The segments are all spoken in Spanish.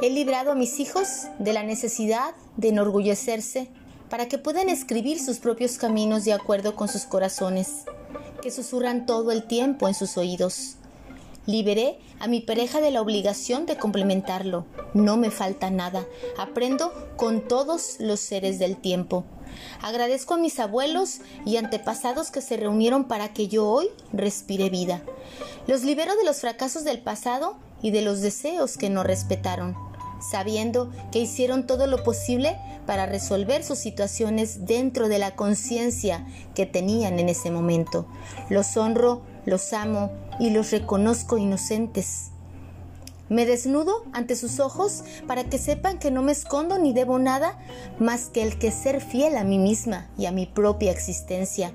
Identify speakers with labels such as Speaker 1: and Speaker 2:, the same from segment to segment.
Speaker 1: He librado a mis hijos de la necesidad de enorgullecerse para que puedan escribir sus propios caminos de acuerdo con sus corazones, que susurran todo el tiempo en sus oídos. Liberé a mi pareja de la obligación de complementarlo. No me falta nada. Aprendo con todos los seres del tiempo. Agradezco a mis abuelos y antepasados que se reunieron para que yo hoy respire vida. Los libero de los fracasos del pasado y de los deseos que no respetaron sabiendo que hicieron todo lo posible para resolver sus situaciones dentro de la conciencia que tenían en ese momento. Los honro, los amo y los reconozco inocentes. Me desnudo ante sus ojos para que sepan que no me escondo ni debo nada más que el que ser fiel a mí misma y a mi propia existencia,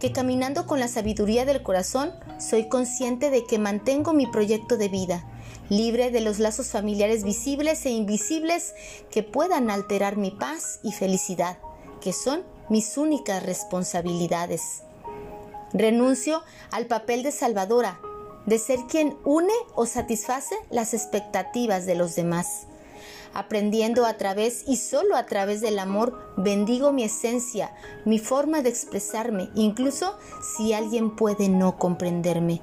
Speaker 1: que caminando con la sabiduría del corazón soy consciente de que mantengo mi proyecto de vida, libre de los lazos familiares visibles e invisibles que puedan alterar mi paz y felicidad, que son mis únicas responsabilidades. Renuncio al papel de salvadora, de ser quien une o satisface las expectativas de los demás. Aprendiendo a través y solo a través del amor, bendigo mi esencia, mi forma de expresarme, incluso si alguien puede no comprenderme.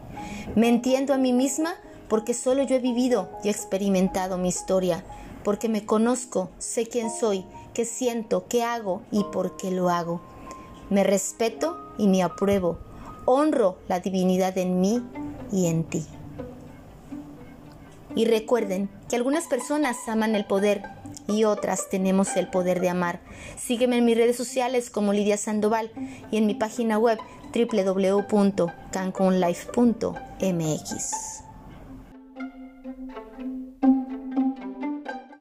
Speaker 1: Me entiendo a mí misma porque solo yo he vivido y experimentado mi historia, porque me conozco, sé quién soy, qué siento, qué hago y por qué lo hago. Me respeto y me apruebo, honro la divinidad en mí y en ti. Y recuerden que algunas personas aman el poder y otras tenemos el poder de amar. Sígueme en mis redes sociales como Lidia Sandoval y en mi página web www.cancunlife.mx.